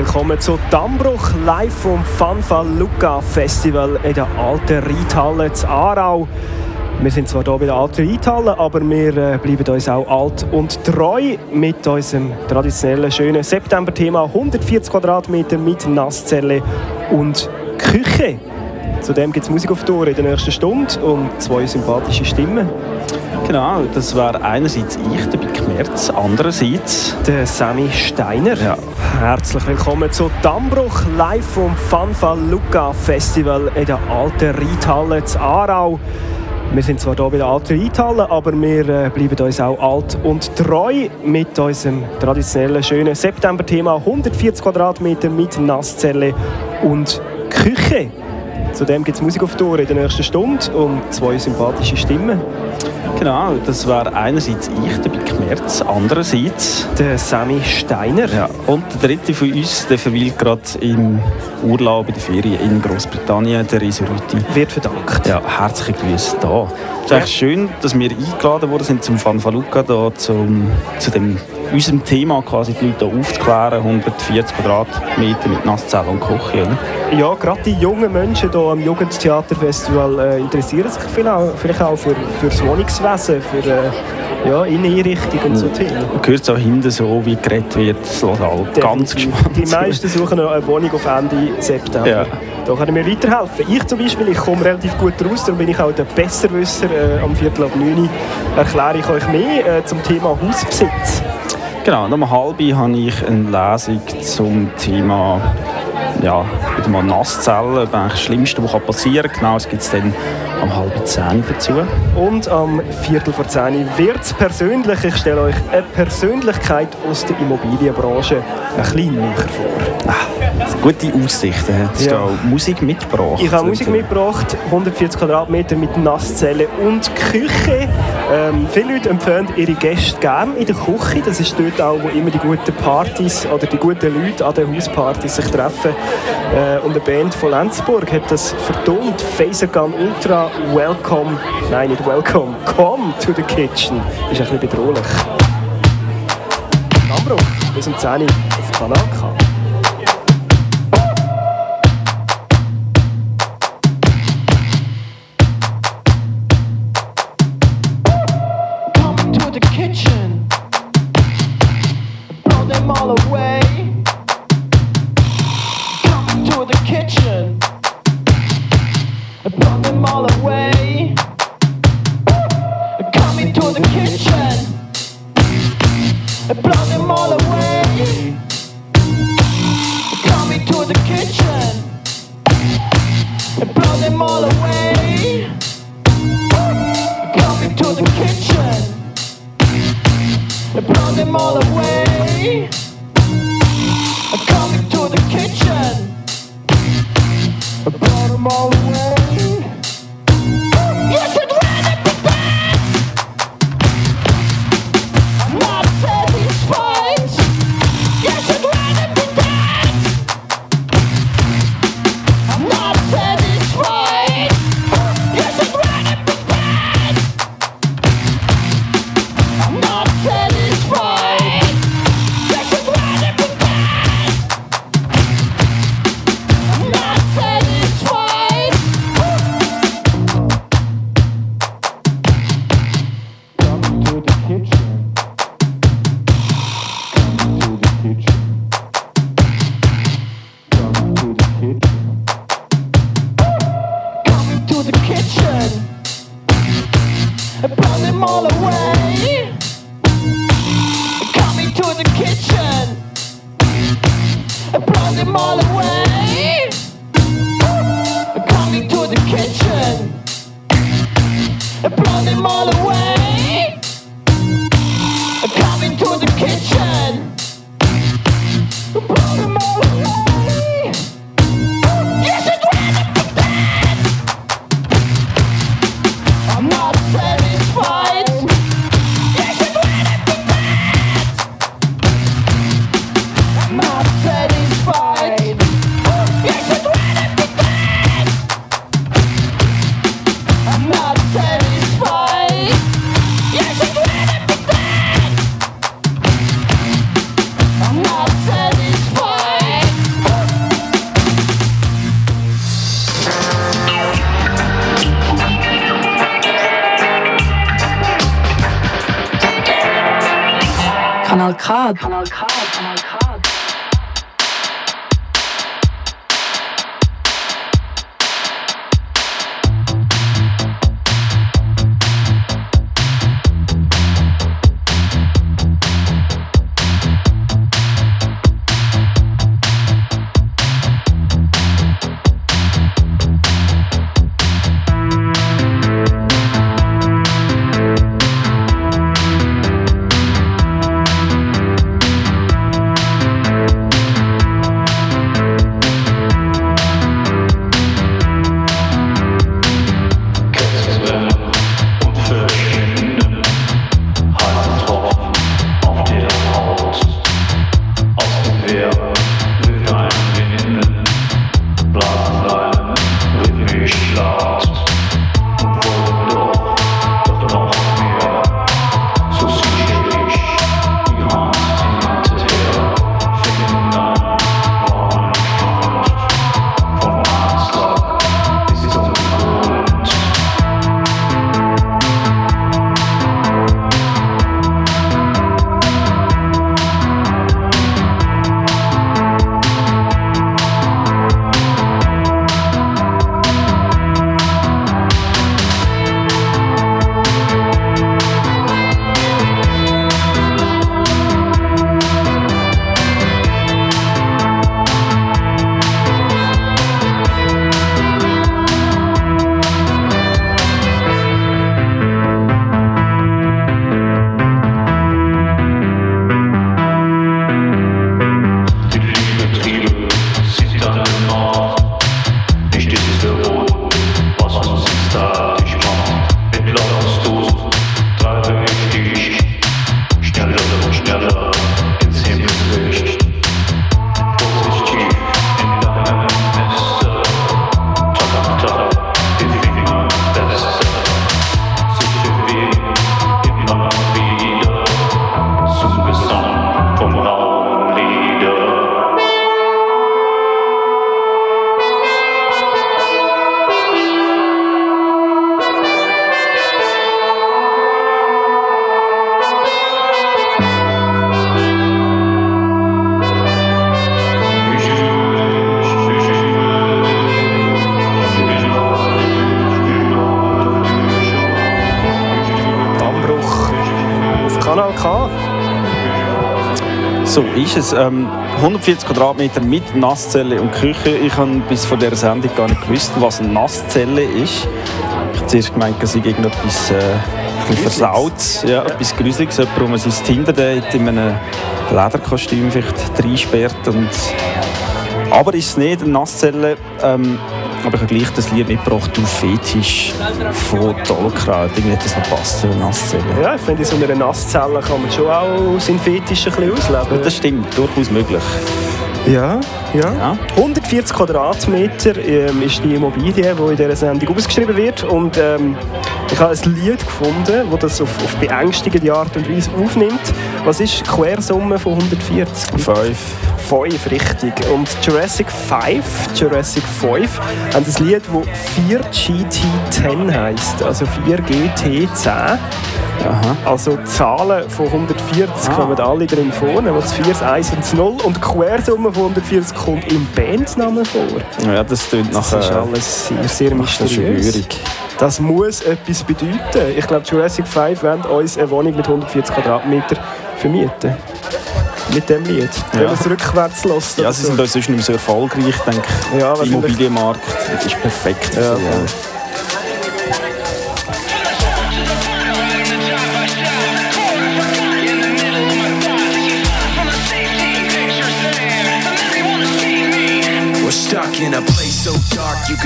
willkommen zu Dammbruch live vom Fanfa Luca Festival in der alten Reithalle zu Aarau. Wir sind zwar hier bei der alten Reithalle, aber wir äh, bleiben uns auch alt und treu mit unserem traditionellen schönen September-Thema 140 Quadratmeter mit Nasszelle und Küche. Zudem gibt es Musik auf Tour in der nächsten Stunde und zwei sympathische Stimmen. Genau, das war einerseits ich, der Bick Merz, andererseits der Sammy Steiner. Ja. Herzlich willkommen zu Dammbruch live vom Fanfa Luca Festival in der alten Reithalle zu Aarau. Wir sind zwar hier bei der alten Reithalle, aber wir äh, bleiben uns auch alt und treu mit unserem traditionellen schönen September-Thema 140 Quadratmeter mit Nasszelle und Küche. Zudem gibt es Musik auf Tour in der nächsten Stunde und zwei sympathische Stimmen. Genau, das war einerseits ich, der Bick Merz, andererseits der Sammy Steiner. Ja, und der dritte von uns, der verweilt gerade im Urlaub in der Ferien in Großbritannien, der Resorüti. Wird verdankt. Ja, herzliche Grüße da. Es ist echt schön, dass wir eingeladen worden sind zum Fanfaluca, da zum, zu dem unserem Thema quasi die Leute aufzuklären, 140 Quadratmeter mit Nasszelle und Küche. Ja, gerade die jungen Menschen hier am Jugendtheaterfestival äh, interessieren sich vielleicht auch für, für das Wohnungswesen, für äh, ja, Inneneinrichtung und so Themen. Man hört es auch hinten so, wie geredet wird, das Lokal. Ganz gespannt. Die meisten suchen noch eine Wohnung auf Ende September. Ja. Da können wir weiterhelfen. Ich zum Beispiel, ich komme relativ gut raus, darum bin ich auch der Besserwisser. Äh, am Viertel ab 9 erkläre ich euch mehr äh, zum Thema Hausbesitz. Genau, um halb habe ich eine Lesung zum Thema ja, Nasszellen, das Schlimmste, was passieren kann. Genau, das gibt es dann am halben zehn dazu. Und am Viertel vor zehn wird es persönlich. Ich stelle euch eine Persönlichkeit aus der Immobilienbranche ein bisschen näher vor. Ah, gute Aussichten. Hast ja. du Musik mitgebracht? Ich habe Musik mitgebracht, 140 Quadratmeter mit Nasszelle und Küche. Ähm, viele Leute empfehlen ihre Gäste gerne in der Küche. Das ist dort auch, wo immer die guten Partys oder die guten Leute an den Hauspartys sich treffen. Äh, und eine Band von Lenzburg hat das vertont. Phasergun Ultra Welcome, nein nicht Welcome, Come to the Kitchen. Ist ein bisschen bedrohlich. Abbruch, bis um 10 Uhr auf Kanal I brought them all away. Kanal K. Kanal K. Kanal K. So ist es. Ähm, 140 Quadratmeter mit Nasszelle und Küche. Ich habe bis vor dieser Sendung gar nicht gewusst, was eine Nasszelle ist. Ich habe zuerst gemeint, dass ich irgendetwas äh, versaut, ja, etwas Gruseliges, jemand, wo man sein Tinder-Date in einem Lederkostüm vielleicht reinsperrt. Und aber ist es nicht eine Nasszelle. Ähm, aber ich habe gleich das Lied mitgebracht, «Du Fetisch» von Tollkraut. Irgendwie hat das noch passt, so eine Nasszelle. Ja, ich finde, in so einer Nasszelle kann man schon auch seinen Fetisch ein bisschen ausleben. Und das stimmt, durchaus möglich. Ja, ja. ja. 140 Quadratmeter ähm, ist die Immobilie, die in dieser Sendung ausgeschrieben wird. Und ähm, ich habe ein Lied gefunden, das das auf, auf beängstigende Art und Weise aufnimmt. Was ist die Quersumme von 140? 5. 5, richtig. Und Jurassic 5, Jurassic 5, haben ein Lied, das 4GT10 heisst, also 4GT10. Aha. Also Zahlen von 140 ah. kommen alle drin vor, das 4, das 1 und das 0. Und die Quersumme von 140 kommt im Bandnamen vor. Ja, das klingt nach... Das ist alles sehr, sehr mysteriös. Das muss etwas bedeuten. Ich glaube, Jurassic 5 wollen uns eine Wohnung mit 140 Quadratmetern vermieten mit dem Lied. Ja. Wenn man es rückwärts lässt. Ja, sie sind so. sonst nicht so erfolgreich. Ich denke, ja, der Immobilienmarkt ist perfekt. Ja,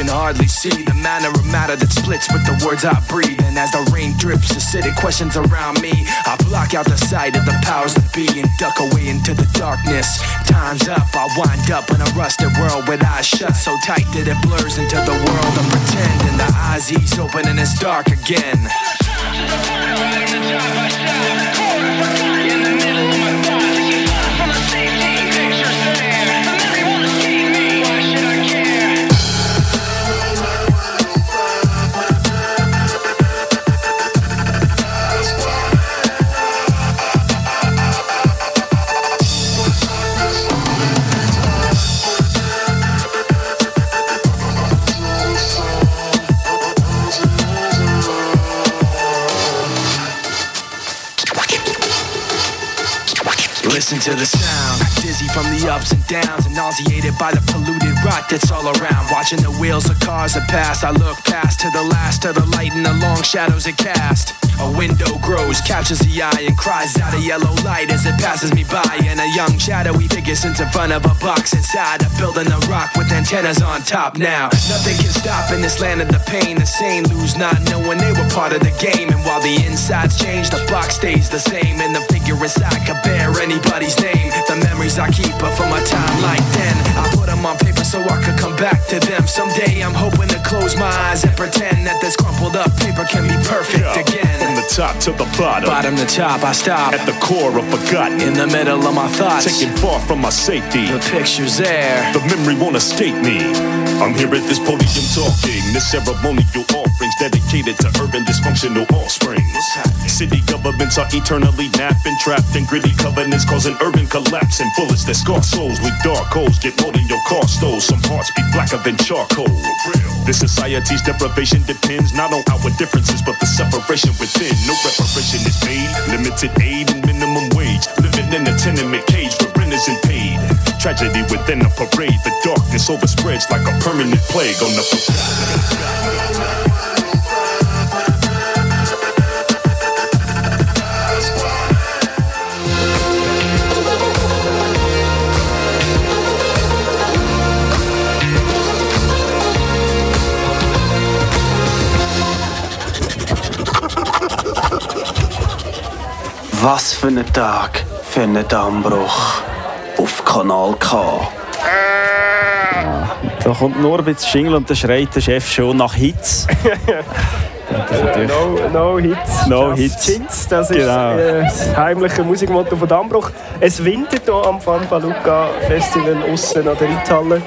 can hardly see the manner of matter that splits with the words I breathe. And as the rain drips, acidic questions around me, I block out the sight of the powers that be and duck away into the darkness. Time's up, I wind up in a rusted world with eyes shut so tight that it blurs into the world of pretend. And the eyes ease open and it's dark again. Listen to the sound. Dizzy from the ups and downs, and nauseated by the polluted rot that's all around. Watching the wheels of cars that pass, I look past to the last of the light and the long shadows it cast. A window grows, captures the eye, and cries out a yellow light as it passes me by. And a young shadowy figure sits in front of a box inside a building a rock with antennas on top. Now nothing can stop in this land of the pain. The same lose not knowing they were part of the game. And while the insides change, the box stays the same. And the figure inside could bear anybody's name. The memories I keep are from a time like then. I put them on paper so I could come back to them. Someday I'm hoping to close my eyes and pretend that this crumpled up paper can be perfect again. From the top to the bottom. Bottom to top, I stop. At the core of forgotten. In the middle of my thoughts. Taken far from my safety. The picture's there. The memory won't escape me. I'm here at this podium talking. This ceremonial offerings dedicated to urban dysfunctional offspring. City governments are eternally napping, trapped in gritty covenants, causing urban collapse. And bullets that scar souls with dark holes get more than your car stole. Some hearts be blacker than charcoal. This society's deprivation depends not on our differences, but the separation within. No reparation is made. Limited aid and minimum wage. Living in a tenement cage where rent isn't paid. Tragedy within a parade. The darkness overspreads like a permanent plague on the. Was für ein Tag für einen Dammbruch auf Kanal K. Da kommt nur ein bisschen Schingel und dann schreit der Chef schon nach Hits. no, no Hits. No Just Hits. Chins, das ist Genau. äh, das heimliche Musikmotto von Dammbruch. Es windet hier am Fanfaluca Festival aussen an der Reithalle.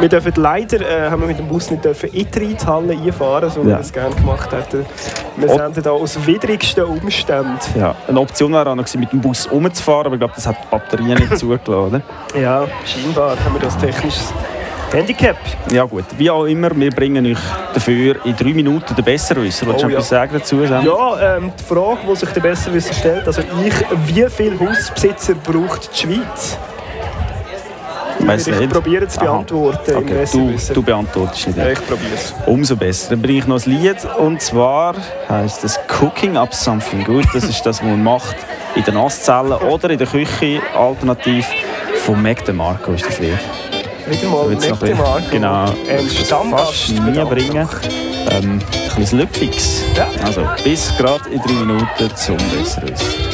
Wir dürfen leider äh, haben wir mit dem Bus nicht dürfen in die Reithalle einfahren, so wie Ja. wir es gerne gemacht hätten. Wir Oh. sind hier aus widrigsten Umständen. Ja, eine Option wäre auch noch mit dem Bus umzufahren, aber ich glaube, das hat die Batterie nicht zugelassen. oder? Ja, scheinbar haben wir das technisches Handicap. Ja gut, wie auch immer, wir bringen euch dafür in drei Minuten den Besserwisser. Willst du Oh, etwas ja. sagen dazu? Sam? Ja, ähm, die Frage, die sich der Besserwisser stellt, also ich, wie viele Hausbesitzer braucht die Schweiz? Weiss Ich probiere zu Aha. beantworten Okay, du, du beantwortest nicht. Ja, ich probiere es. Umso besser. Dann bringe ich noch ein Lied und zwar heißt es Cooking Up Something Good. Das ist das, was man macht in den Nasszellen oder in der Küche. Alternativ von Mac DeMarco ist das Lied. Wieder mal Wird's noch mit dem ein- Marco. Genau. Stammgast. Fast nie bringen. Ähm, ein bisschen Lüpfix. Ja. Also bis gerade in drei Minuten zum Besserwissen.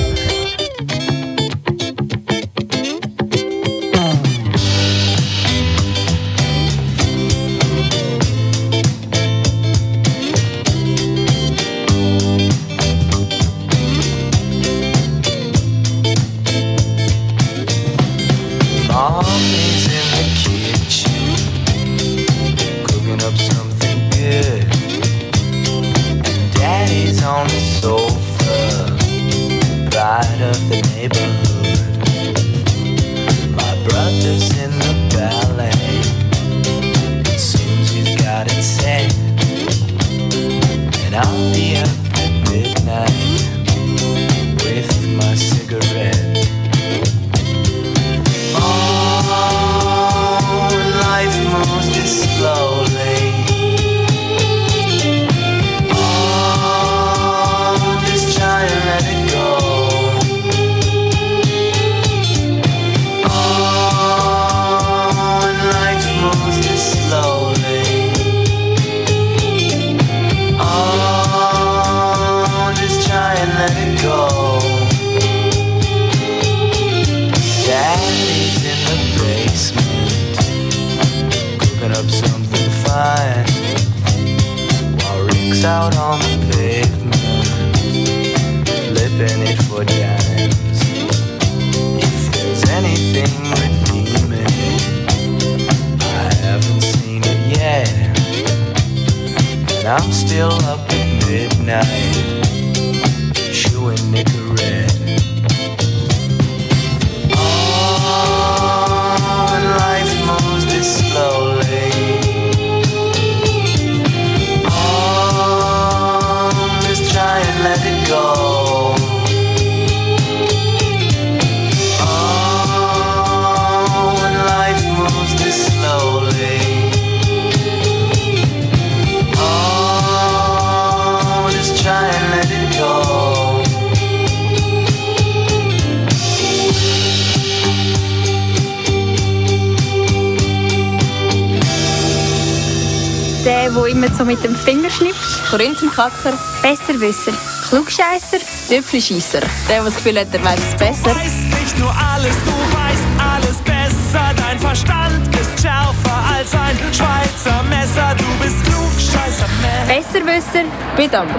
Korinthenkacker. Besserwisser. Klugscheisser. Tüpfelscheisser. Der, der das Gefühl hat, er weiß es besser. Du weißt nicht nur alles, du weißt alles besser. Dein Verstand ist schärfer als ein Schweizer Messer. Du bist klugscheißer Mensch. Besserwisser. Bitte, Ambruch.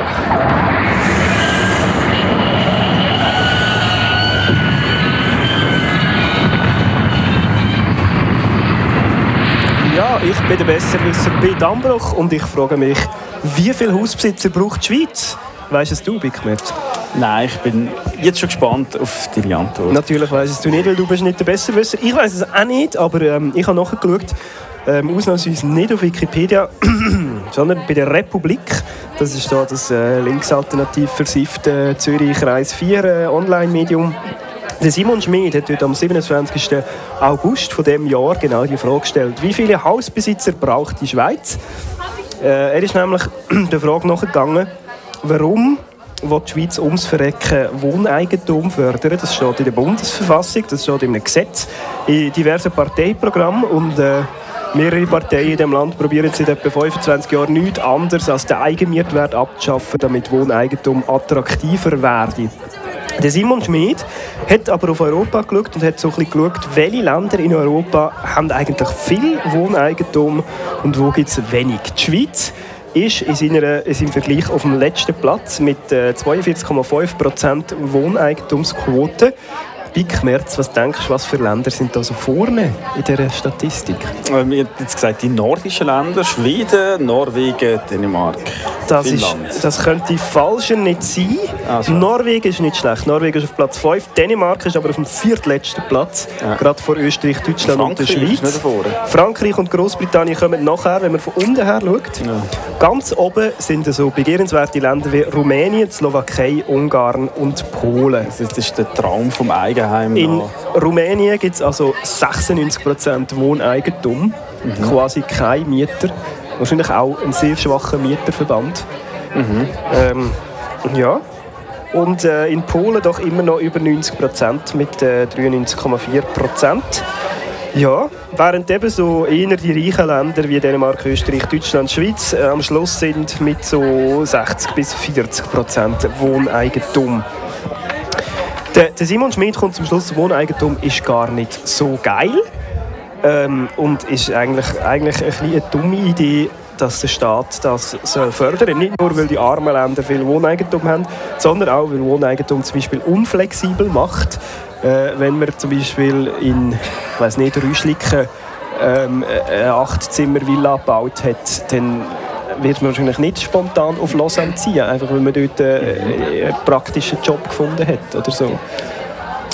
Ja, ich bin der Besserwisser bei Dambruch und ich frage mich, wie viele Hausbesitzer braucht die Schweiz? Weißt es du, Bickmet? Nein, ich bin jetzt schon gespannt auf deine Antwort. Natürlich weiss es du nicht, weil du bist nicht der Besserwisser. Ich weiß es auch nicht, aber ähm, ich habe nachgeschaut. Ähm, ausnahmsweise nicht auf Wikipedia, sondern bei der Republik. Das ist da das äh, linksalternativ versiffte Zürich Kreis 4 äh, Online-Medium. Der Simon Schmid hat dort am 27. August von dem Jahr genau die Frage gestellt, wie viele Hausbesitzer braucht die Schweiz? Äh, er ist nämlich der Frage nachgegangen, warum will die Schweiz ums Verrecken Wohneigentum fördern. Das steht in der Bundesverfassung, das steht in einem Gesetz, in diversen Parteiprogrammen und äh, mehrere Parteien in diesem Land probieren seit etwa 25 Jahren nichts anderes als den Eigenmietwert abzuschaffen, damit Wohneigentum attraktiver werde. Der Simon Schmid hat aber auf Europa geschaut und hat so ein bisschen geschaut, welche Länder in Europa haben eigentlich viel Wohneigentum und wo gibt es wenig. Die Schweiz ist in, seiner, in seinem Vergleich auf dem letzten Platz mit äh, 42,5% Wohneigentumsquote. Big Merz, was denkst du, was für Länder sind da so vorne in dieser Statistik? Wir haben jetzt gesagt, die nordischen Länder, Schweden, Norwegen, Dänemark, Das, ist, Finnland. das könnte falscher nicht sein. Also. Norwegen ist nicht schlecht. Norwegen ist auf Platz 5. Dänemark ist aber auf dem viertletzten Platz. Ja. Gerade vor Österreich, Deutschland und der Frankreich ist Schweiz. Frankreich und Großbritannien kommen nachher, wenn man von unten her schaut. Ganz oben sind so begehrenswerte Länder wie Rumänien, Slowakei, Ungarn und Polen. Das ist der Traum vom Eigenheim. In. Rumänien gibt es also 96% Wohneigentum, quasi kein Mieter. Wahrscheinlich auch ein sehr schwacher Mieterverband. Ähm, ja. Und äh, in Polen doch immer noch über 90% mit äh, 93,4%. Ja, während eben so eher die reichen Länder wie Dänemark, Österreich, Deutschland, Schweiz äh, am Schluss sind mit so 60 bis 40 Prozent Wohneigentum. Der, der Simon Schmid kommt zum Schluss, Wohneigentum ist gar nicht so geil. Ähm, und ist eigentlich, eigentlich ein eine dumme Idee, dass der Staat das soll fördern Nicht nur, weil die armen Länder viel Wohneigentum haben, sondern auch, weil Wohneigentum zum Beispiel unflexibel macht. Äh, wenn man zum Beispiel in, ich nicht, Rüschliken ähm, eine Acht-Zimmer-Villa gebaut hat, dann wird man wahrscheinlich nicht spontan auf Lausanne ziehen, einfach weil man dort äh, einen praktischen Job gefunden hat oder so.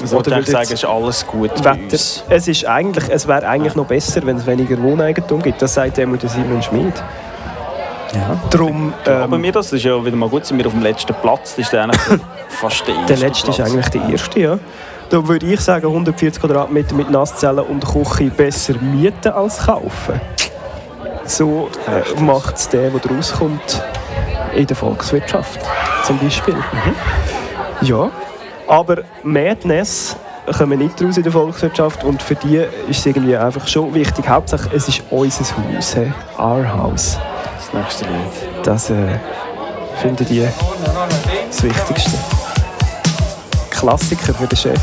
Also, Oder ich sagen, es ist alles gut Wetter. Es, ist eigentlich, es wäre eigentlich noch besser, wenn es weniger Wohneigentum gibt. Das sagt immer der Simon Schmid. Ja. Aber ähm, mir das ist ja wieder mal gut, sind wir auf dem letzten Platz. Das ist dann fast der erste der letzte ist Platz. eigentlich der erste. Ja. Da würde ich sagen, 140 Quadratmeter mit Nasszellen und Küche besser mieten als kaufen. So äh, macht es der, der rauskommt in der Volkswirtschaft zum Beispiel. Ja, aber Madness kommen nicht raus in der Volkswirtschaft und für die ist es irgendwie einfach schon wichtig. Hauptsache, es ist unser Haus, he? our house. Das nächste Lied. Das äh, finden die das Wichtigste. Klassiker für den Chef.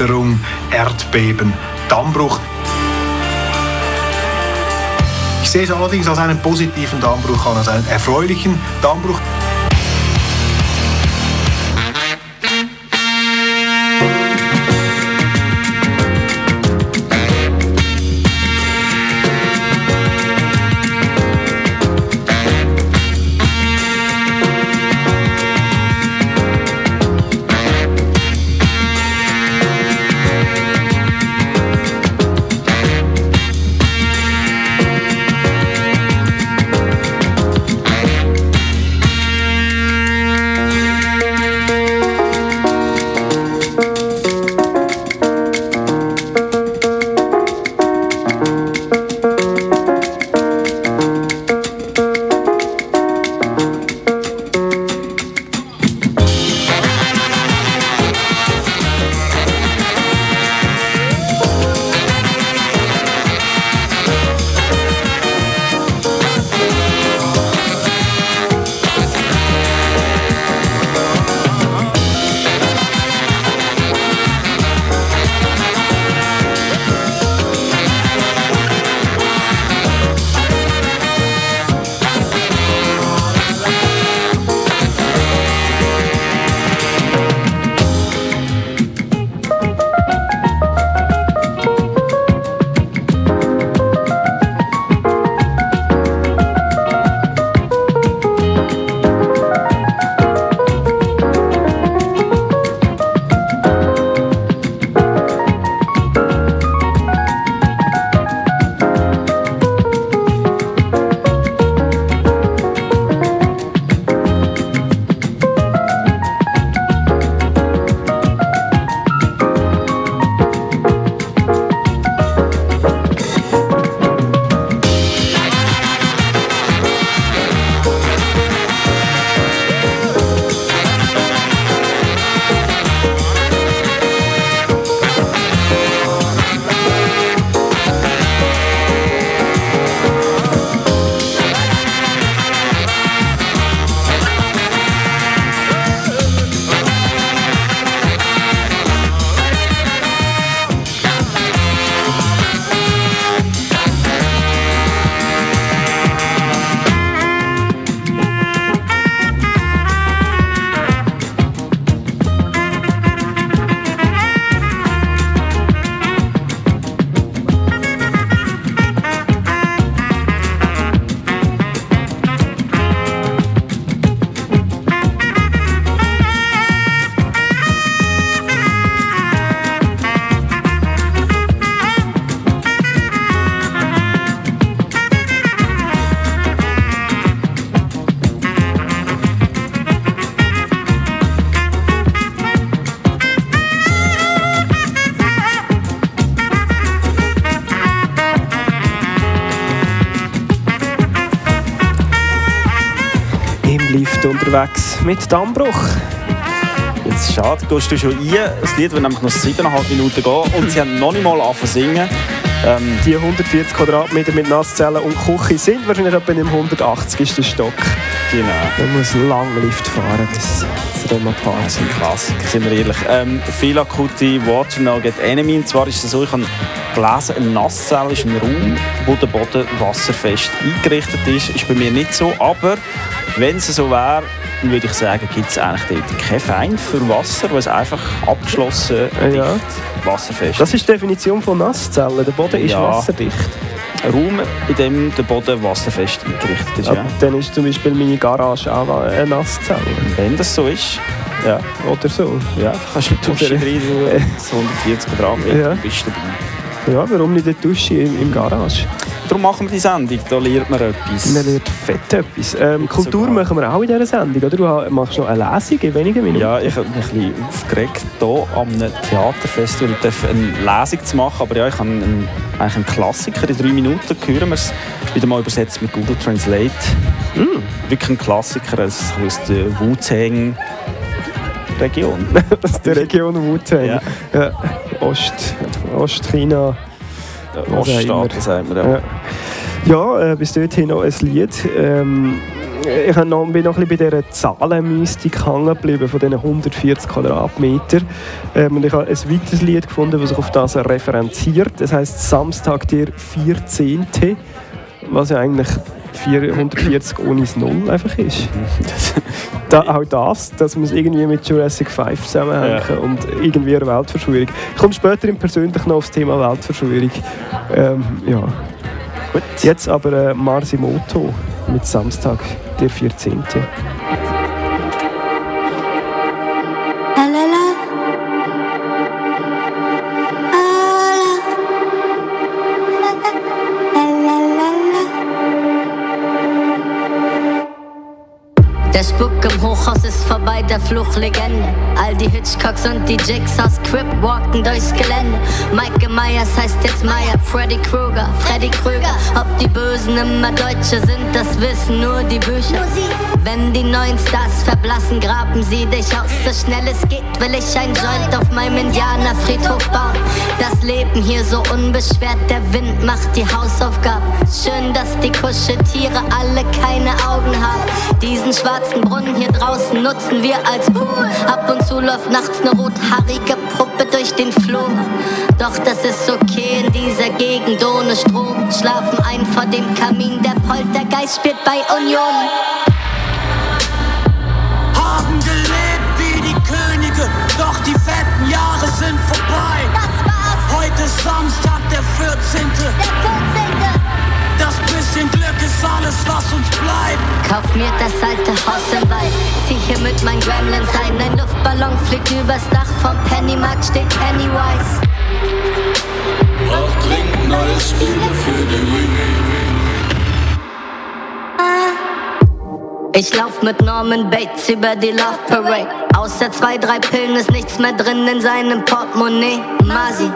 Erschütterung, Erdbeben, Dammbruch. Ich sehe es allerdings als einen positiven Dammbruch an, als einen erfreulichen Dammbruch. unterwegs mit Dammbruch. Jetzt schade, gehst du schon ein. Das Lied wird nämlich noch 7,5 Minuten gehen und sie haben noch nicht mal angefangen zu singen. Ähm, die 140 Quadratmeter mit Nasszellen und Küche sind wahrscheinlich etwa im 180 Stock. Genau. Man muss lang Lift fahren, bis zu dem Paar Das ist ein Klassiker, sind wir ehrlich. Ähm, viel akute Water No Get Enemy. Eh und zwar ist es so, ich habe gelesen, eine Nasszelle ist ein Raum, wo der Boden wasserfest eingerichtet ist. Ist bei mir nicht so, aber wenn es so wäre, würde ich sagen, gibt es eigentlich dort keinen Feind für Wasser, weil es einfach abgeschlossen ja. dicht, wasserfest Das ist die Definition von Nasszellen. Der Boden ist Ja. wasserdicht. Ein Raum, in dem der Boden wasserfest eingerichtet ist. Ja. Ja. Dann ist zum Beispiel meine Garage auch eine Nasszelle. Wenn das so ist, ja, Oder so. ja kannst du in die Dusche Oder- rein, so 140 Quadratmeter, Ja. bist du dabei. Ja, warum nicht in der Dusche im, im Garage? Darum machen wir die Sendung, da lernt man etwas. Man lernt fett etwas. Ähm, Kultur sogar. machen wir auch in dieser Sendung, oder? Du machst noch eine Lesung in wenigen Minuten. Ja, ich habe mich ein bisschen aufgeregt, hier am Theaterfestival eine Lesung zu machen. Aber ja, ich habe einen, eigentlich einen Klassiker in drei Minuten. Hören wir es wieder mal übersetzt mit Google Translate. Wirklich ein Klassiker aus aus der Wu-Tang-Region. Aus der Region Wu-Tang. Ja. Ja. Ost, Ostchina. Was auch immer. Oststaaten, sagt man. Ja. Ja, äh, bis dorthin noch ein Lied. Ähm, ich bin noch ein bisschen bei dieser Zahlenmystik hängen geblieben, von diesen 140 Quadratmetern. Ähm, und ich habe ein weiteres Lied gefunden, das sich auf das referenziert. Das heisst Samstag der 14. Was ja eigentlich 440 ohne das Null einfach ist. Da, auch das, dass man es irgendwie mit Jurassic 5 zusammenhängen Ja. und irgendwie eine Weltverschwörung. Ich komme später im Persönlichen noch aufs Thema Weltverschwörung. Ähm, ja. Gut. Jetzt aber äh, Marsimoto mit Samstag, der 14. Der der Fluch Legende. All die Hitchcocks und die Jigsaws Crip walken durchs Gelände. Mike Myers heißt jetzt Meyer, Freddy Krueger, Freddy Krüger. Ob die Bösen immer Deutsche sind, das wissen nur die Bücher. Wenn die neuen Stars verblassen, graben sie dich aus. So schnell es geht, will ich ein Joint auf meinem Indianerfriedhof bauen. Das Leben hier so unbeschwert, der Wind macht die Hausaufgaben. Schön, dass die Kuscheltiere alle keine Augen haben. Diesen schwarzen Brunnen hier draußen nutzen wir als Pool. Ab und zu läuft nachts eine rothaarige Puppe durch den Flur. Doch das ist okay in dieser Gegend ohne Strom. Schlafen ein vor dem Kamin, der Poltergeist spielt bei Union. haben gelebt wie die Könige, doch die fetten Jahre sind vorbei. Das war's, Heute ist Samstag, der 14. der ist alles, was uns bleibt. Kauf mir das alte Haus im Wald. Zieh hier mit meinen Gremlins ein. Ein Luftballon fliegt übers Dach. Vom Pennymarkt steht Pennywise. Braucht dringend neue Spiele für die Wii. Ich lauf mit Norman Bates über die Love Parade. Außer zwei, drei Pillen ist nichts mehr drin in seinem Portemonnaie. Masi.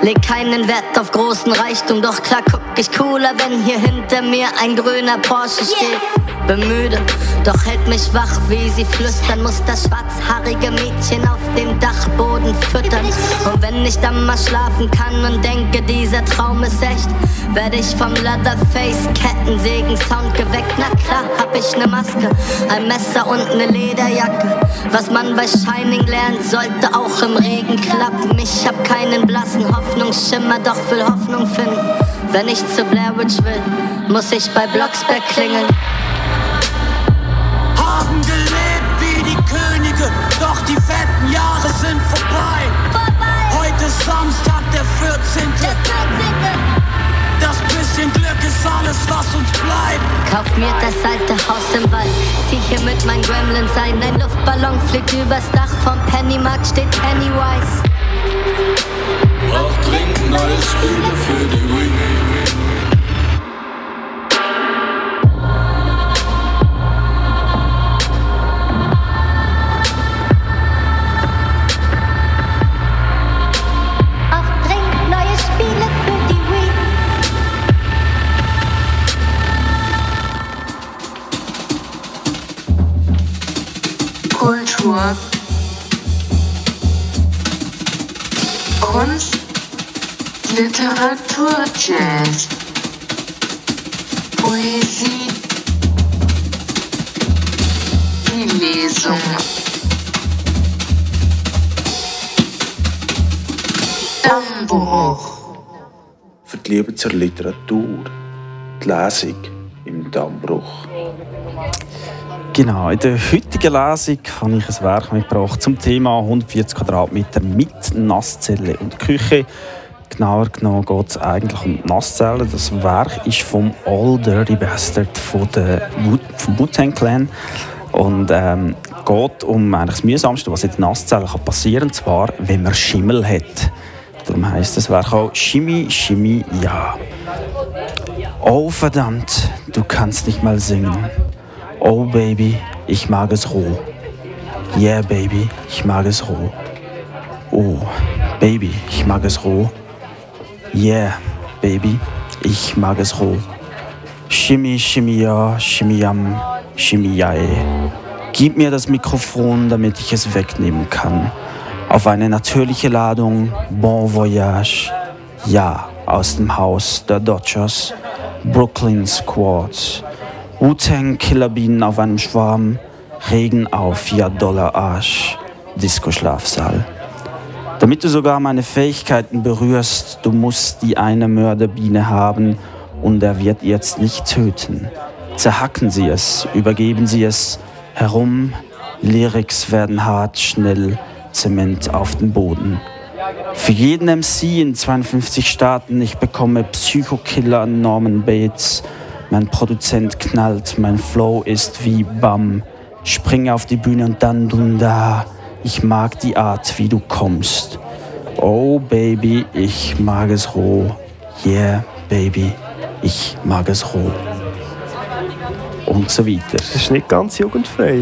Leg keinen Wert auf großen Reichtum, doch klar guck ich cooler, wenn hier hinter mir ein grüner Porsche steht. Bemüde, doch hält mich wach, wie sie flüstern, muss das schwarzhaarige Mädchen auf dem Dachboden füttern. Und wenn ich dann mal schlafen kann und denke, dieser Traum ist echt, werde ich vom Leatherface Kettensägen-Sound geweckt. Na klar, hab ich ne Maske, ein Messer und ne Lederjacke. Was man bei Shining lernt, sollte auch im Regen klappen. Ich hab keinen blassen Hoffnungsschimmer, doch will Hoffnung finden. Wenn ich zu Blair Witch will, muss ich bei Blocksberg klingeln. Gelebt wie die Könige, doch die fetten Jahre sind vorbei. Heute ist Samstag, der 14. Das bisschen Glück ist alles, was uns bleibt. Kauf mir das alte Haus im Wald. Zieh hier mit meinen Gremlins ein. Ein Luftballon fliegt übers Dach. Vom Pennymarkt steht Pennywise. Braucht dringend neue Spiele für die Wii. Literatur, Kunst, Literatur, Jazz, Poesie, die Lesung. Dammbruch. Verlieben zur Literatur, die Lesung im Dammbruch. Genau, in der heutigen Lesung habe ich ein Werk mitgebracht zum Thema 140 Quadratmeter mit Nasszelle und Küche. Genauer genommen geht es eigentlich um die Nasszelle. Das Werk ist vom All Dirty Bastard von der Wu vom Wu-Tang Clan und ähm, geht um eigentlich das Mühsamste, was in der Nasszelle kann passieren kann, zwar wenn man Schimmel hat. Darum heisst das Werk auch Chemie, Chemie, ja. Oh verdammt, du kannst nicht mal singen. Oh Baby, ich mag es roh. Yeah Baby, ich mag es roh. Oh Baby, ich mag es roh. Yeah Baby, ich mag es roh. Shimmy, shimmy ja, shimmy yam, shimmy yae. Gib mir das Mikrofon, damit ich es wegnehmen kann. Auf eine natürliche Ladung, Bon Voyage. Ja, aus dem Haus der Dodgers. Brooklyn Squads. Wu-Tang Killerbienen auf einem Schwarm. Regen auf, ja Dollar Arsch. Disco-Schlafsaal. Damit du sogar meine Fähigkeiten berührst, du musst die eine Mörderbiene haben und er wird jetzt nicht töten. Zerhacken Sie es, übergeben Sie es herum. Lyrics werden hart, schnell, Zement auf den Boden. Für jeden MC in 52 Staaten, ich bekomme Psychokiller Norman Bates. Mein Produzent knallt, mein Flow ist wie Bam. Springe auf die Bühne und dann Dunda. Ich mag die Art, wie du kommst. Oh Baby, ich mag es roh. Yeah, Baby, ich mag es roh. Und so weiter. Das ist nicht ganz jugendfrei,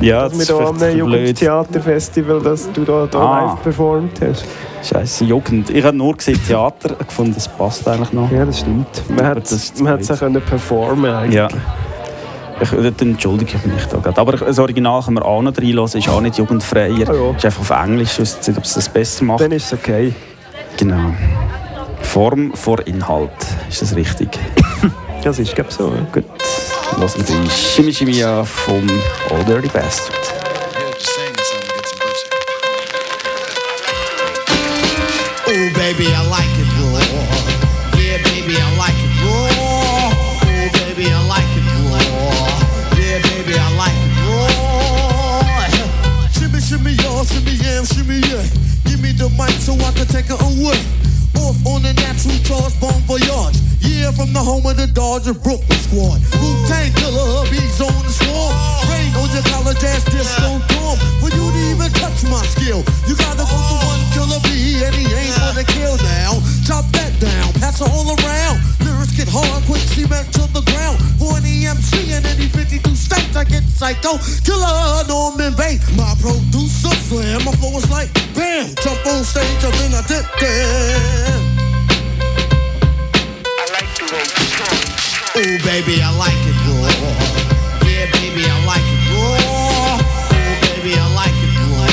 he? Ja, dass wir da am Jugendtheaterfestival, dass du da, da Ah. live performt hast. Scheiße, Jugend. Ich habe nur gesehen Theater gefunden, das passt eigentlich noch. Ja, das stimmt. Man hat das es können performen eigentlich. Ja. Ich, dort entschuldige ich mich da gerade. Aber das Original kann man auch noch reinhören, ist auch nicht jugendfreier. Ah, ja. Ist einfach auf Englisch, ich weiß nicht, ob es das besser macht. Dann ist es okay. Genau. Form vor Inhalt, ist das richtig? Das ist, glaube so. Gut, lassen die Shimmy Shimmy vom All Dirty Bastard. Home of the Dodger Brooklyn squad. Wu-Tang killer, hubby's on the swarm. Rain on your college ass disco dorm. For you to even touch my skill, you gotta go to one killer B, and he ain't gonna kill now. Chop that down, pass it all around. Lyrics get hard, quick cement to the ground. For any MC in any 52 states, I get psycho. Killer Norman Bates, my producer slam. My flow is like bam, jump on stage, and then I did that. Oh, baby, I like it raw. Yeah, baby, I like it raw. Oh, baby, I like it raw.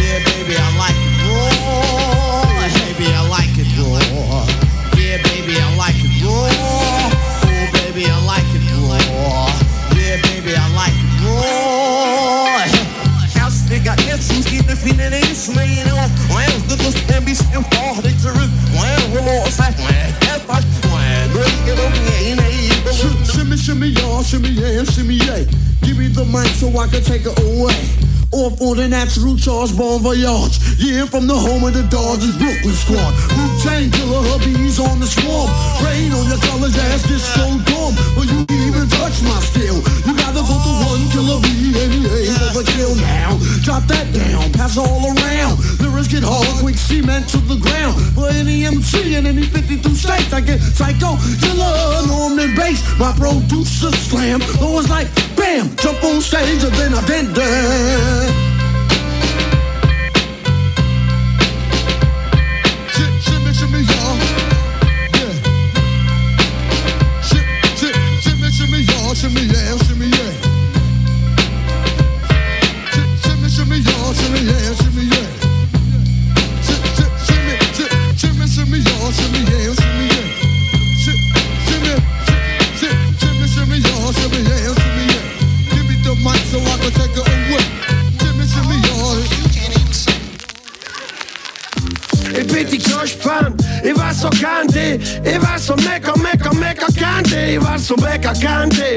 Yeah, baby, I like it raw. Baby, I like it raw. Yeah, baby, I like it raw. Oh, baby, I like it raw. Yeah, baby, I like it raw. House, they got essence, get the feeling they slaying off. Well, the can be still for the truth. Well, we're sad. Well, shimmy, yeah, shimmy, yeah. Give me the mic so I can take it away. Off on the natural charge, bon voyage. Yeah, from the home of the Dodgers, Brooklyn squad. Wu-Tang killer, hubby's on the swarm. Rain on your college ass, disco dorm. But you even touch my skill. You gotta go to one killer B, and he ain't overkill now. Drop that down, pass all around. Lyrics get hard, quick cement to the ground. For any MC in any 52 states, I get psycho, killer, Norman Bass. My producer slam, always like bam, jump on stage and then I did that.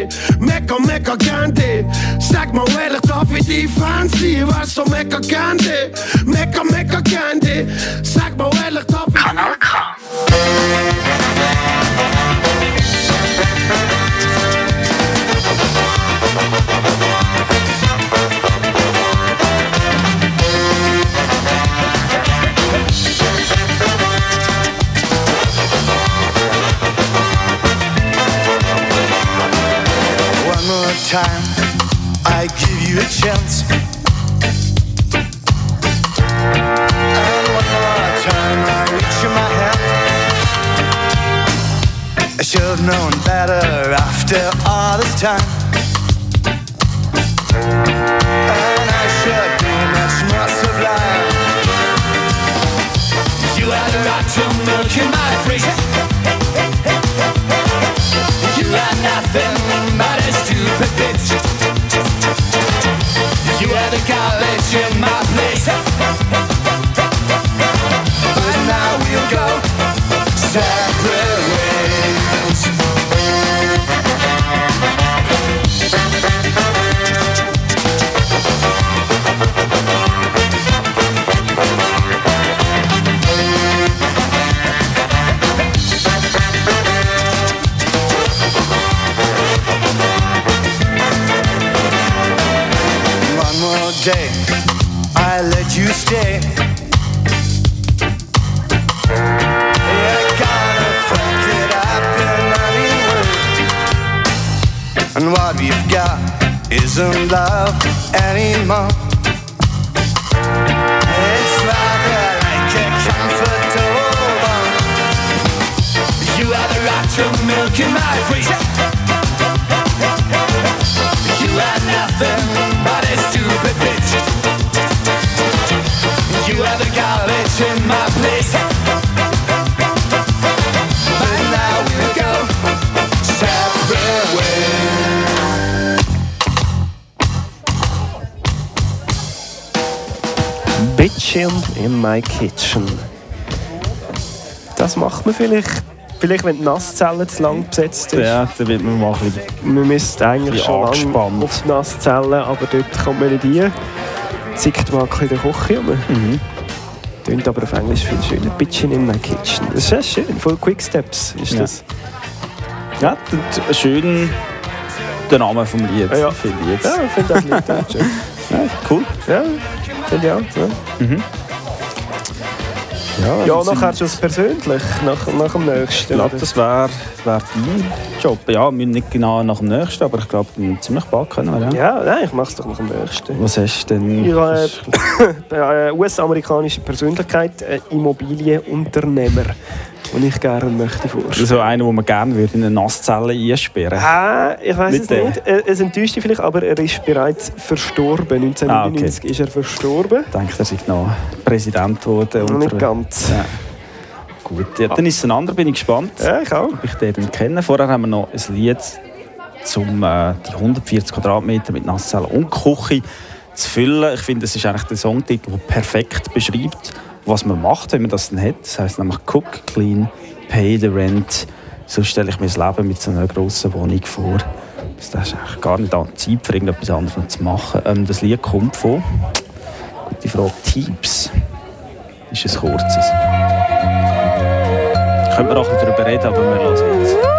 Candy, mega, mega Candy. Sag mal ehrlich, darf ich die Fan sein? Candy, isn't love in my kitchen. Das macht man vielleicht, vielleicht wenn die Nasszelle zu lang besetzt ist. Ja, dann wird man mal ein bisschen Man müsste eigentlich schon lange auf die Nasszelle, aber dort kommt man nicht rein. Zickt man ein bisschen in der Küche rum. Mhm. Tönt aber auf Englisch viel schöner. Bitchin in my kitchen. Das ist sehr schön. Voll Quick Steps ist Ja. das. Ja, schön der Name vom Lied, Ja, ja. finde ich jetzt. Ja, ich finde das Lied auch schön. Ja, cool. Ja, finde ich auch. Ja. Mhm. Ja, Ja, nachher schon das persönlich, nach, nach dem nächsten. Ich glaube, das wäre wär dein Job. Ja, wir müssen nicht genau nach dem nächsten, aber ich glaube, ziemlich bald können wir. Ja. Ja, nein, ich mache es doch nach dem nächsten. Was hast du denn? Ich habe äh, eine US-amerikanische Persönlichkeit, ein Immobilienunternehmer, den ich gerne möchte vorstellen. so einen, den man gerne würde in eine Nasszelle einsperren Ah, ich weiß es der. nicht. Äh, Es enttäuscht dich vielleicht, aber er ist bereits verstorben. 1999 ist er verstorben. Ich denke, er ist noch Präsident geworden. Noch nicht unter- ganz. Ja. Gut, ja, dann ist es ein anderer, bin ich gespannt. Ja, ich auch. Ob ich den kenne. Vorher haben wir noch ein Lied um äh, die 140 Quadratmeter mit Nasszelle und Küche zu füllen. Ich finde, das ist eigentlich der Songtitel, der perfekt beschreibt, was man macht, wenn man das dann hat. Das heisst nämlich Cook, Clean, Pay the Rent. So stelle ich mir das Leben mit so einer grossen Wohnung vor. Das ist eigentlich gar nicht an- Zeit für irgendetwas anderes zu machen. Ähm, das Lied kommt von, gute Frage, Teeps. Ist ein kurzes. Können wir auch darüber reden, aber wir lassen jetzt.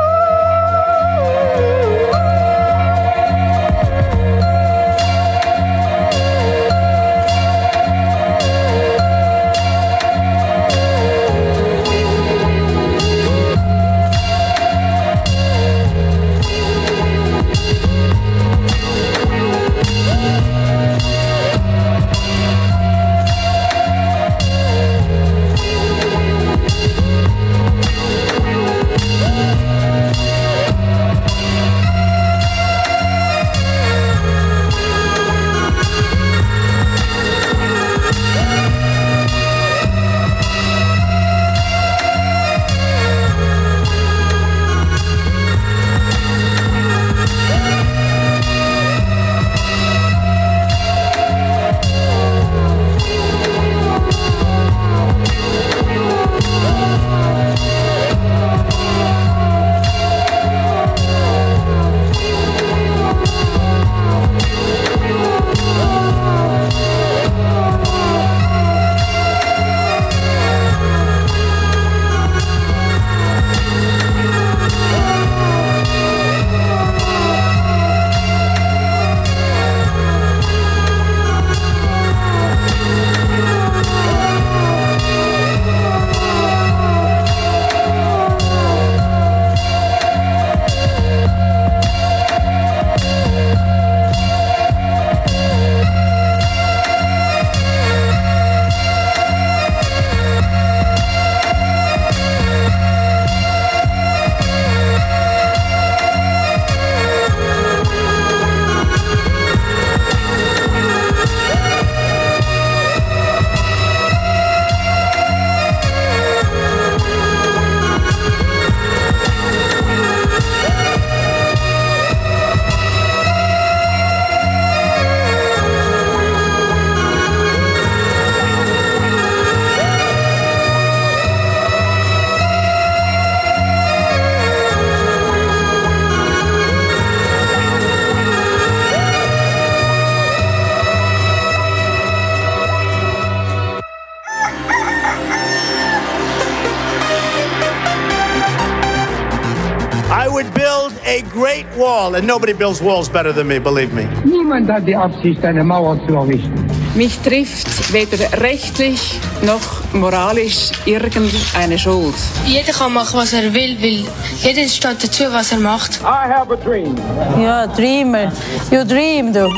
Wall, and nobody builds walls better than me, believe me. Niemand hat die Absicht, eine Mauer zu errichten. Mich trifft weder rechtlich noch moralisch irgendeine Schuld. Jeder kann machen, was er will, weil jeder steht dazu, was er macht. I have a dream. Ja, Dreamer. You dream, du.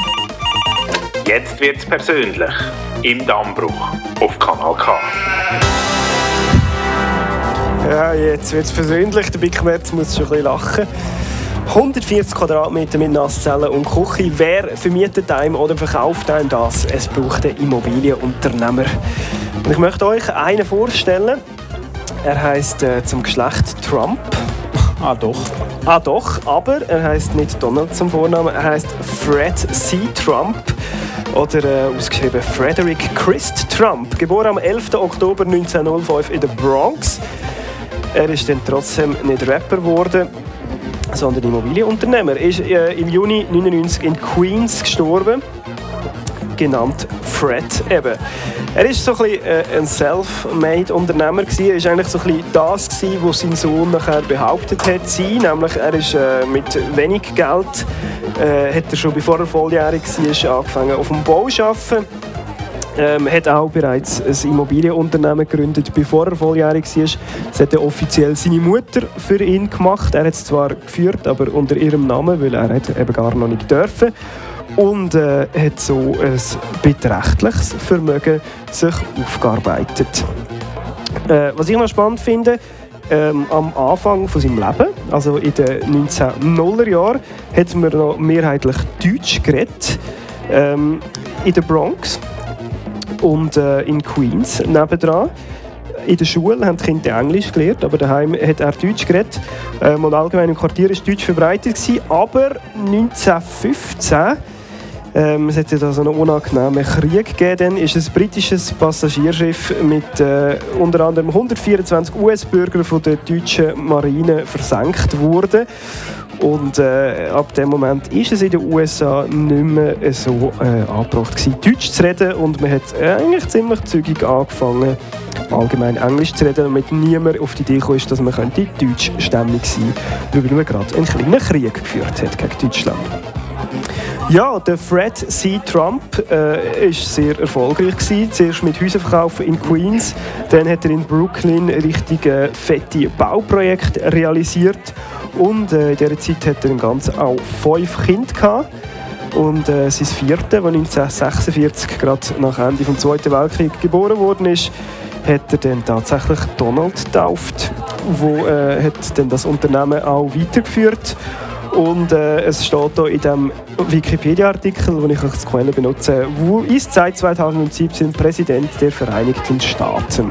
Jetzt wird's persönlich. Im Dammbruch auf Kanal K. Ja, jetzt wird es persönlich. Der Big Merz muss schon ein bisschen lachen. 140 Quadratmeter mit Nasszellen und Küche. Wer vermietet einem oder verkauft einem das? Es braucht einen Immobilienunternehmer. Und ich möchte euch einen vorstellen. Er heißt äh, zum Geschlecht Trump. Ah, doch. Ah, doch, aber er heißt nicht Donald zum Vornamen, er heißt Fred C. Trump oder äh, ausgeschrieben Frederick Christ Trump. Geboren am 11. Oktober 1905 in der Bronx. Er ist dann trotzdem nicht Rapper geworden, sondern Immobilienunternehmer. Er ist äh, im Juni 1999 in Queens gestorben, genannt Fred eben. Er ist so ein, äh, ein Self-Made-Unternehmer gewesen. Er ist eigentlich so ein das gewesen, was sein Sohn nachher behauptet hat, sie. Nämlich er ist äh, mit wenig Geld, äh, hat er schon bevor er volljährig war, angefangen auf dem Bau zu arbeiten. Ähm, hat auch bereits ein Immobilienunternehmen gegründet, bevor er volljährig war. Das hat offiziell seine Mutter für ihn gemacht. Er hat es zwar geführt, aber unter ihrem Namen, weil er hat eben gar noch nicht dürfen und äh, hat so ein beträchtliches Vermögen sich aufgearbeitet. Äh, was ich noch spannend finde, ähm, am Anfang von seinem Leben, also in den 1900er Jahren, hat man noch mehrheitlich Deutsch geredet. Ähm, in der Bronx und äh, in Queens nebendran. In der Schule haben die Kinder Englisch gelernt, aber daheim hat er Deutsch geredet. Ähm, und allgemein im Quartier war Deutsch verbreitet. Gewesen. Aber 1915 ähm, es hat ja da so einen unangenehmen Krieg gegeben. Ist ein britisches Passagierschiff mit äh, unter anderem 124 US-Bürgern der deutschen Marine versenkt worden. Und äh, ab dem Moment ist es in den USA nicht mehr so äh, angebracht gewesen, Deutsch zu reden. Und man hat äh, eigentlich ziemlich zügig angefangen, allgemein Englisch zu reden, damit niemand auf die Idee kam, dass man könnte deutschstämmig sein könnte, weil man gerade einen kleinen Krieg geführt hat gegen Deutschland. Ja, der Fred C. Trump äh, ist sehr erfolgreich gewesen. Zuerst mit Häusern verkaufen in Queens, dann hat er in Brooklyn richtig äh, fette Bauprojekte realisiert und äh, in dieser Zeit hat er im Ganzen auch fünf Kinder gehabt. Und äh, sein vierte, das 1946 gerade nach Ende des Zweiten Weltkriegs geboren worden ist, hat er dann tatsächlich Donald getauft, wo äh, hat dann das Unternehmen auch weitergeführt und äh, es steht hier in dem Wikipedia-Artikel, den ich als Quelle benutze, wo ist seit 2017 Präsident der Vereinigten Staaten.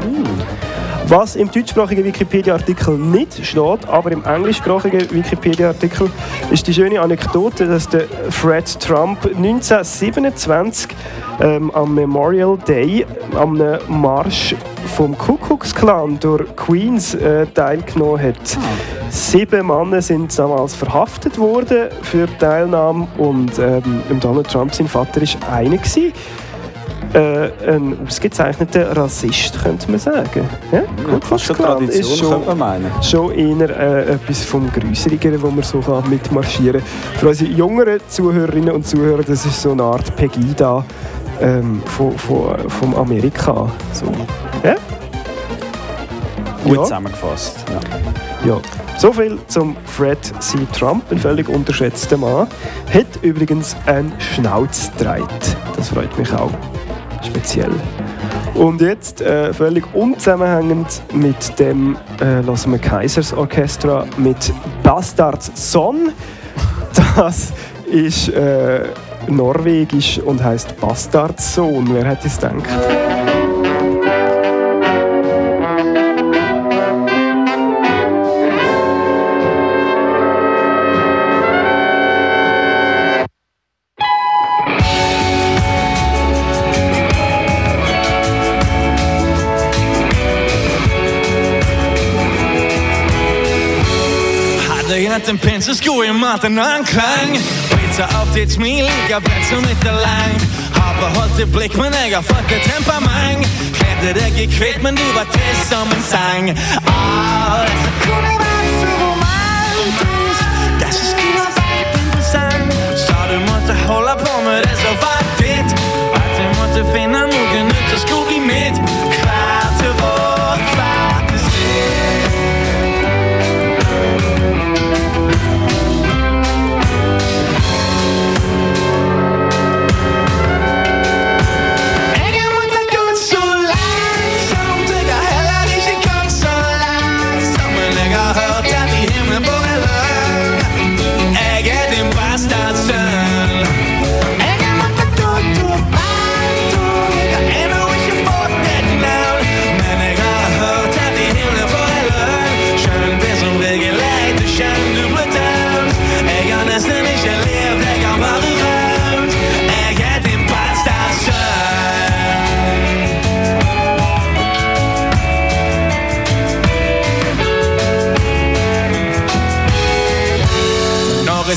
Was im deutschsprachigen Wikipedia-Artikel nicht steht, aber im englischsprachigen Wikipedia-Artikel ist die schöne Anekdote, dass der Fred Trump 1927 ähm, am Memorial Day am Marsch vom Ku Klux Klan durch Queens äh, teilgenommen hat. Sieben Männer sind damals verhaftet worden für Teilnahme und ähm, Donald Trump, sein Vater, war einer. Gewesen. Äh, ein ausgezeichneter Rassist, könnte man sagen. Ja, Ku Klux Klan ist schon, schon eher äh, etwas vom Größerigeren, wo man so kann mitmarschieren kann. Für unsere jüngeren Zuhörerinnen und Zuhörer, das ist so eine Art Pegida ähm, von, von, vom Amerika. So. Ja? Gut Ja. zusammengefasst. Ja. Ja. So viel zum Fred C. Trump, ein völlig unterschätzter Mann. Hat übrigens einen Schnauz gedreht. Das freut mich auch. Speziell. Und jetzt äh, völlig unzusammenhängend mit dem äh, lassen wir Kaisers Orchestra mit Bastards Son. Das ist äh, norwegisch und heißt Bastards Sohn. Wer hätte es gedacht? en penselsku i matten og en klang Pizza op dit smil, ligger bredt som et alarm Har beholdt det blik, men jeg har fået det temperament. Klædte dig i kvitt, men du var til som en sang. Åh, oh, så kunne det være så romantisk. Da så skulle jeg være interessant Så du måtte holde på med det, så var det At du måtte finde nogen ud, der skulle blive mit. Klar til vores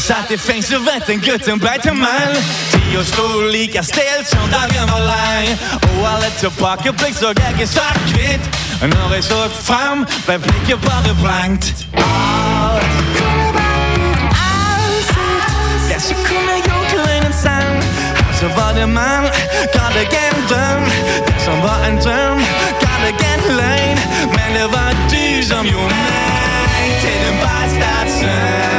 så att det finns i Vätterngutten bättre man Tio stod lika stelt som dagen var lang Och alla tillbaka blick såg i svart kvitt När jag såg fram blev blicken bara blankt. Allt kunde varit allsitt Där så kunde jag till en sang Så var det man, gav det en dröm Det som var en drøm, gav det en lögn Men det var du som gjorde mig till en bastard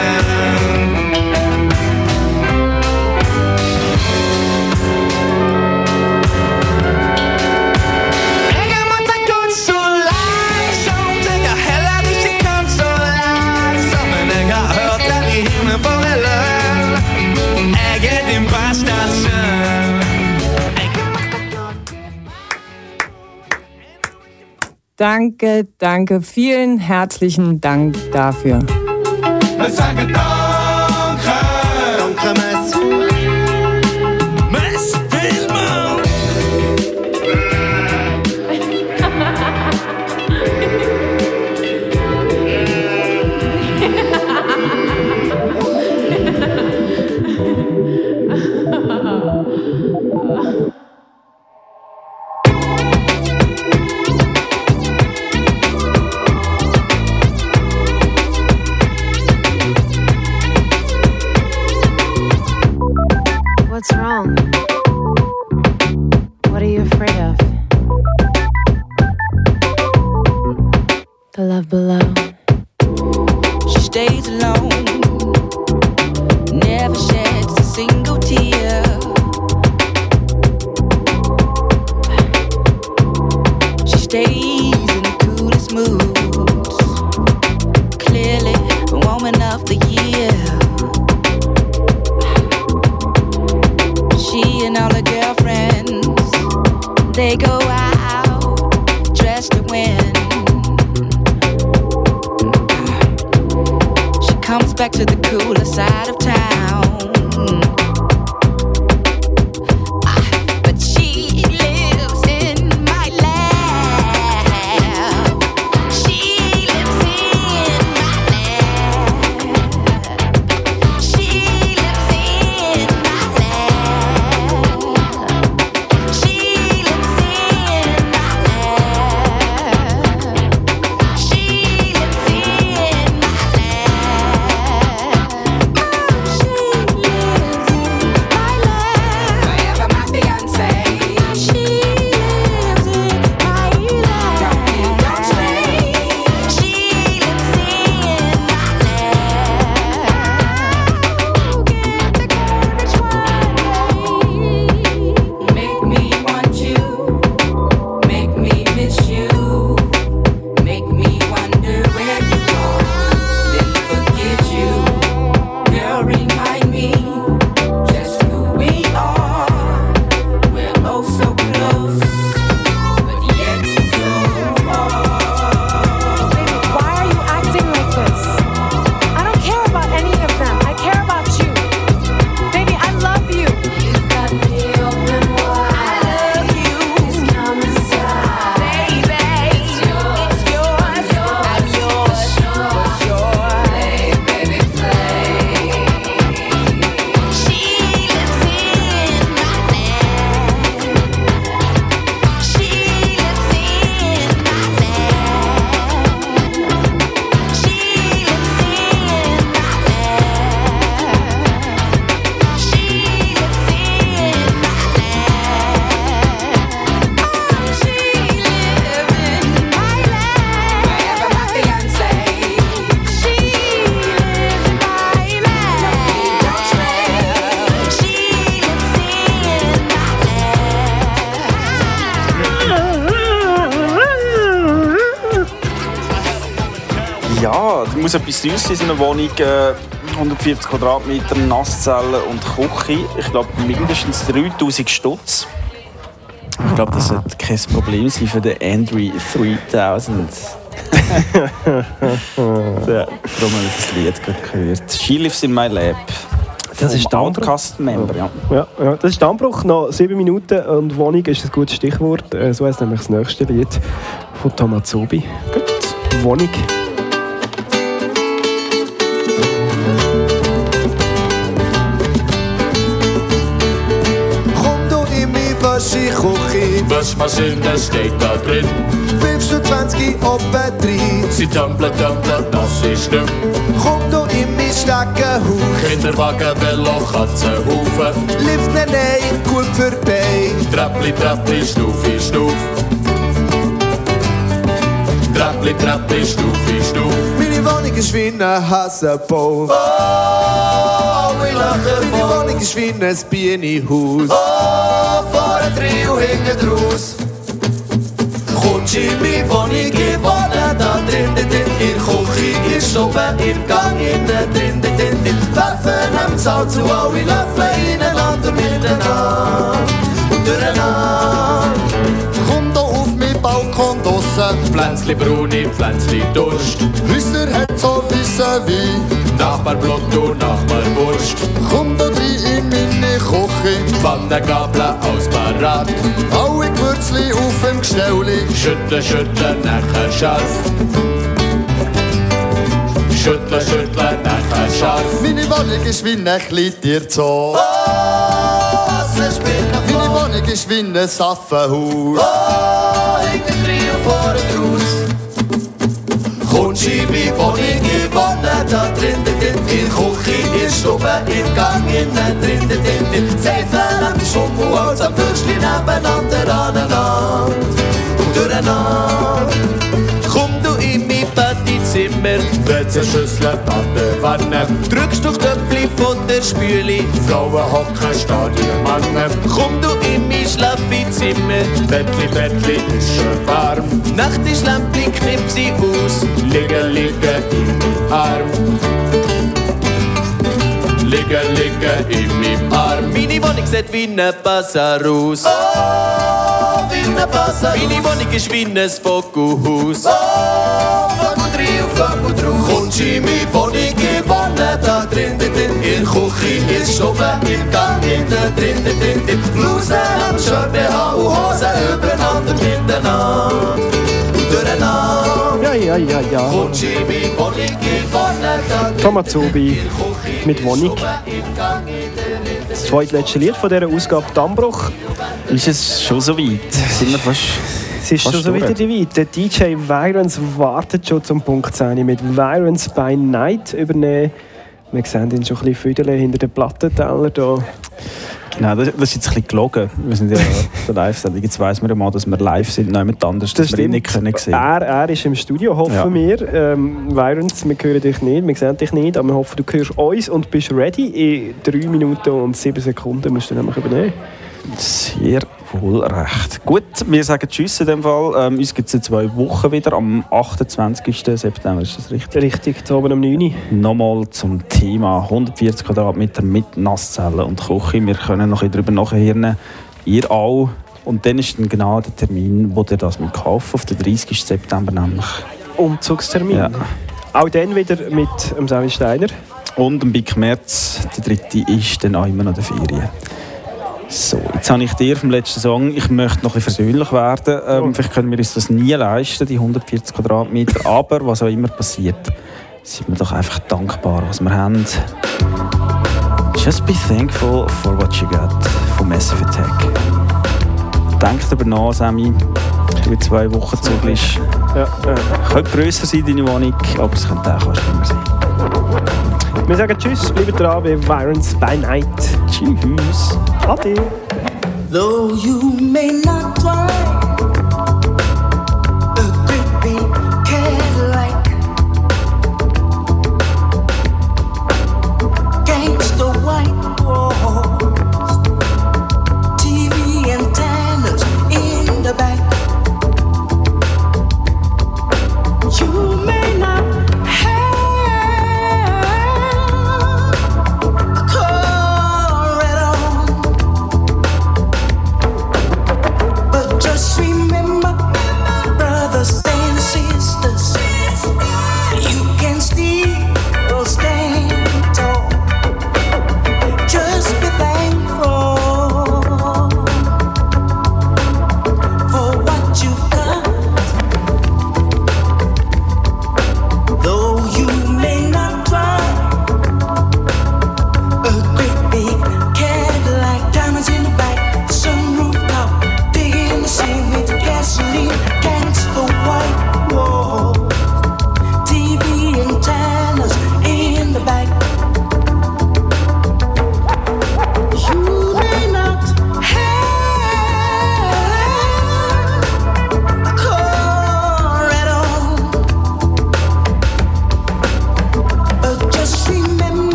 Danke, danke. Vielen herzlichen Dank dafür. alone. back to the muss etwas sein in so einer Wohnung. Äh, 140 Quadratmeter, Nasszelle und Küche. Ich glaube mindestens 3000 Stutz. Ich glaube, das sollte kein Problem sein für den Andrew 3000. ja, darum habe ich das Lied gerade gehört. She lives in my lab. Das ist Vom Outcast-Member, ja. Ja, ja, das ist Dammbruch. Noch sieben Minuten und Wohnung ist ein gutes Stichwort. Äh, So heißt nämlich das nächste Lied von Tomazobi. Gut. Wohnung. Waschküche. Waschmaschine steht da drin. Wirfst du 20 oben rein. Sie tumbelt, tumbelt, das ist nicht. Komm du in mein Steckenhaus. Kinderwagen, Velo, Katzenhaufen. Lift ne nein, gut vorbei. Treppli, Treppli, Stufe, Stuf. Treppli, Treppli, Stufe, Stuf. Meine Wohnung ist wie ein Hassenbau. Oh, ich lache Meine Wohnung ist wie ein Bienenhaus. Oh, draus. Kommst in meine Wohnung, ich wohne da drin, drin. In der Küche ist oben, im Gang innen drin, drin, drin, drin. Werfen am Zaun zu, alle Löffel ineinander, miteinander und durcheinander. Komm da auf meinen Balkon draussen. Pflänzli Bruni, Pflänzli Durst. Häuser hat so wissen wie. Nachbar Blut und Nachbar Wurst. Komm da rein in meine Küche. Pfannengabel aus Parat. Alle Gewürzli auf dem Gestell. Schütteln, schütteln, nachher scharf. Schütteln, schütteln, nachher scharf. Meine Wohnung ist wie ein Tierzoo. Oh, Meine Wohnung ist wie ein Affenhaus. Oh, hinten drin und vorne draus. Groschivi von gewonnen dat rinde den Di Chochi Di Stoppe in gang in net rinde den Di Zefer an Schoko aus am Pëschlin aben an der an Land. Badezimmer, WC-Schüssel, Badewanne. Drückst durch Töpfli von der Spüle, Frauen hocken, Stadion, Männer. Komm du in mein Schlafzimmer, Bettli, Bettli ist schön warm. Nacht ist Lämpli, knipp sie aus, liegen, liegen in meinem Arm. Liegen, liegen in meinem Arm. Meine Wohnung sieht wie ein Bazar aus. Oh, ein Bazar. Meine Wohnung ist wie ein Vogelhaus. Oh, Vogel drin und Vogel drauf. Kommst in meine Wohnung, ich wohne da drin, drin, drin. In der Küche ist oben, im Gang innen drin, drin, drin, drin. Bluse am Shirt, BH und Hose übereinander, miteinander und durcheinander. Ja, ja, ja, ja. Kommst in meine Wohnung, ich wohne da drin. Tomazobi mit Wohnung. Das zweitletzte Lied von dieser Ausgabe Dammbruch. Ist es schon so weit? Sind wir fast, Es ist fast schon so durch? wieder die Weite. DJ Virons wartet schon zum Punkt 10 mit Virons by Night übernehmen. Wir sehen ihn schon ein bisschen füdeln hinter den Plattenteller hier. Genau, das, das ist jetzt ein bisschen gelogen. Wir sind ja der Live-Sendung. Jetzt weiss man ja mal, dass wir live sind, niemand anders, dass wir ihn nicht können sehen Er, er ist im Studio, hoffen Ja. wir. Ähm, Virons, wir hören dich nicht, wir sehen dich nicht, aber wir hoffen, du hörst uns und bist ready. In 3 Minuten und 7 Sekunden musst du nämlich übernehmen. Sehr wohl recht. Gut, wir sagen Tschüss in dem Fall. Ähm, uns gibt es in zwei Wochen wieder, am 28. September, ist das richtig? Richtig, zu oben um 9 Uhr. Nochmal zum Thema 140 Quadratmeter mit Nasszellen und Küche. Wir können noch ein bisschen darüber nachhören. Ihr auch. Und dann ist dann genau der Termin, wo ihr das mit kaufen auf den 30. September nämlich. Umzugstermin. Ja. Auch dann wieder mit dem Sami Steiner. Und am Big März, der dritte, ist dann auch immer noch der Ferien. So, jetzt habe ich dir vom letzten Song, ich möchte noch ein bisschen versöhnlich werden. Ähm, Vielleicht können wir uns das nie leisten, die 140 Quadratmeter. Aber was auch immer passiert, sind wir doch einfach dankbar, was wir haben. Just be thankful for what you got von Massive Attack. Denk darüber nach, Sammy. Du in zwei Wochen zurück bist. Ja, ja. Könnte grösser sein, deine Wohnung, aber es könnte auch schlimmer sein. Wir sagen Tschüss, bleibt dran bei Virons by Night. Tschüss. Ade. Though you may not try